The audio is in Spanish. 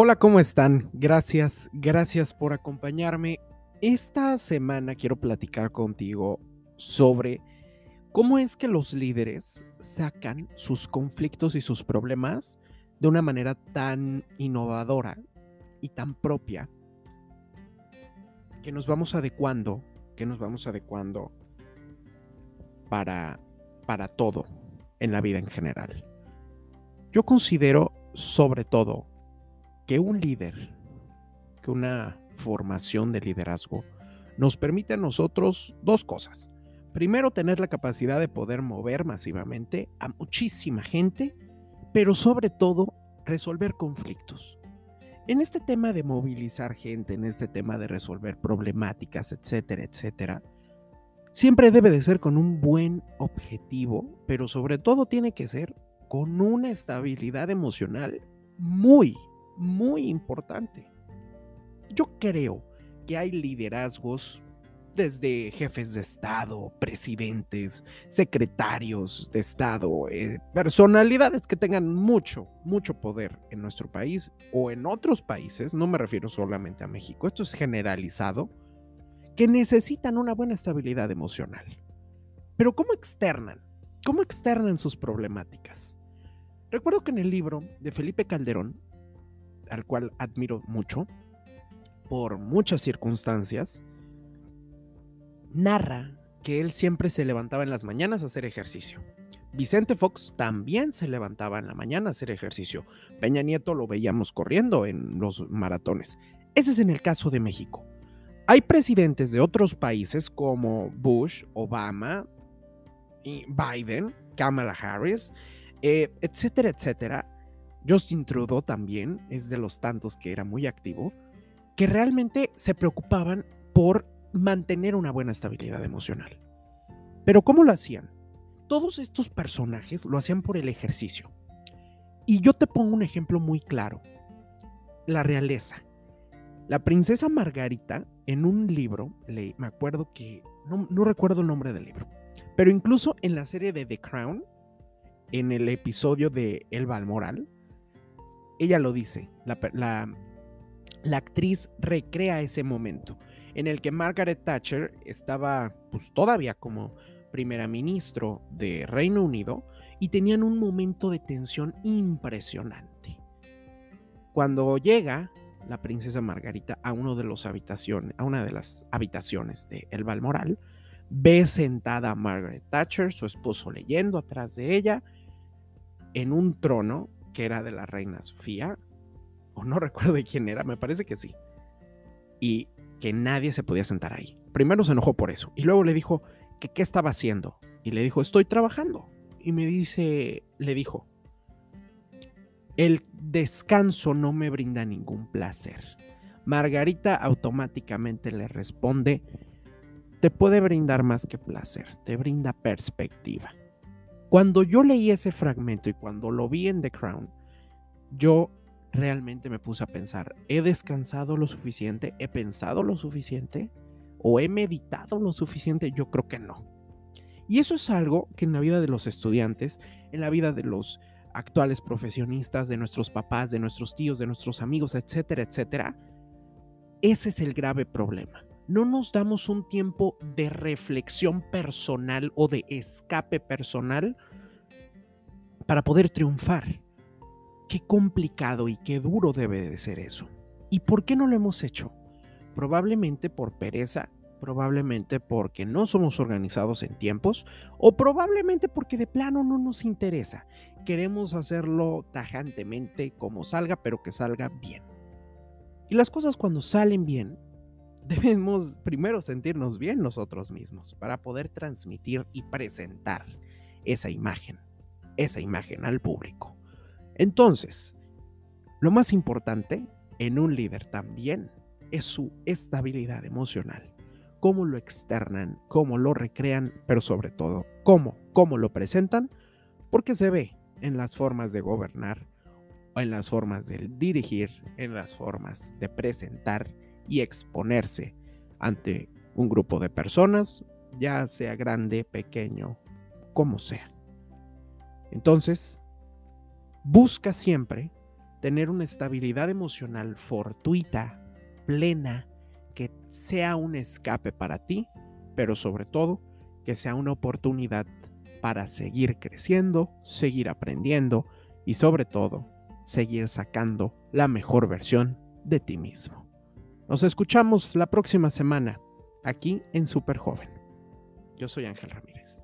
Hola, ¿cómo están? Gracias, gracias por acompañarme. Esta semana quiero platicar contigo sobre cómo es que los líderes sacan sus conflictos y sus problemas de una manera tan innovadora y tan propia que nos vamos adecuando, que nos vamos adecuando para, para todo en la vida en general. Yo considero sobre todo que un líder, que una formación de liderazgo nos permite a nosotros dos cosas. Primero, tener la capacidad de poder mover masivamente a muchísima gente, pero sobre todo, resolver conflictos. En este tema de movilizar gente, en este tema de resolver problemáticas, etcétera, etcétera, siempre debe de ser con un buen objetivo, pero sobre todo tiene que ser con una estabilidad emocional muy, muy importante. Yo creo que hay liderazgos desde jefes de Estado, presidentes, secretarios de Estado, eh, personalidades que tengan mucho, mucho poder en nuestro país o en otros países, no me refiero solamente a México, esto es generalizado, que necesitan una buena estabilidad emocional. Pero ¿cómo externan? ¿Cómo externan sus problemáticas? Recuerdo que en el libro de Felipe Calderón, al cual admiro mucho, por muchas circunstancias, narra que él siempre se levantaba en las mañanas a hacer ejercicio. Vicente Fox también se levantaba en la mañana a hacer ejercicio. Peña Nieto lo veíamos corriendo en los maratones. Ese es en el caso de México. Hay presidentes de otros países como Bush, Obama, y Biden, Kamala Harris, eh, etcétera, etcétera, Justin Trudeau también es de los tantos que era muy activo, que realmente se preocupaban por mantener una buena estabilidad emocional. Pero ¿cómo lo hacían? Todos estos personajes lo hacían por el ejercicio. Y yo te pongo un ejemplo muy claro. La realeza. La princesa Margarita, en un libro, le, me acuerdo que, no, no recuerdo el nombre del libro, pero incluso en la serie de The Crown, en el episodio de El Balmoral, ella lo dice, la, actriz recrea ese momento en el que Margaret Thatcher estaba pues todavía como primera ministro de Reino Unido y tenían un momento de tensión impresionante. Cuando llega la princesa Margarita a uno de los habitaciones, a una de las habitaciones de El Balmoral, ve sentada a Margaret Thatcher, su esposo leyendo atrás de ella, en un trono que era de la reina Sofía, o no recuerdo de quién era, me parece que sí, y que nadie se podía sentar ahí. Primero se enojó por eso, y luego le dijo que qué estaba haciendo, y le dijo, estoy trabajando. Y me dice, le dijo, el descanso no me brinda ningún placer. Margarita automáticamente le responde, te puede brindar más que placer, te brinda perspectiva. Cuando yo leí ese fragmento y cuando lo vi en The Crown, yo realmente me puse a pensar, ¿he descansado lo suficiente? ¿He pensado lo suficiente? ¿O he meditado lo suficiente? Yo creo que no. Y eso es algo que en la vida de los estudiantes, en la vida de los actuales profesionistas, de nuestros papás, de nuestros tíos, de nuestros amigos, etcétera, etcétera, ese es el grave problema no nos damos un tiempo de reflexión personal o de escape personal para poder triunfar. Qué complicado y qué duro debe de ser eso. ¿Y por qué no lo hemos hecho? Probablemente por pereza, probablemente porque no somos organizados en tiempos o probablemente porque de plano no nos interesa. Queremos hacerlo tajantemente como salga, pero que salga bien. Y las cosas cuando salen bien debemos primero sentirnos bien nosotros mismos para poder transmitir y presentar esa imagen, esa imagen al público. Entonces, lo más importante en un líder también es su estabilidad emocional. Cómo lo externan, cómo lo recrean, pero sobre todo, cómo, cómo lo presentan, porque se ve en las formas de gobernar, en las formas de dirigir, en las formas de presentar y exponerse ante un grupo de personas, ya sea grande, pequeño, como sea. Entonces, busca siempre tener una estabilidad emocional fortuita, plena, que sea un escape para ti, pero sobre todo que sea una oportunidad para seguir creciendo, seguir aprendiendo y sobre todo seguir sacando la mejor versión de ti mismo. Nos escuchamos la próxima semana aquí en Super Joven. Yo soy Ángel Ramírez.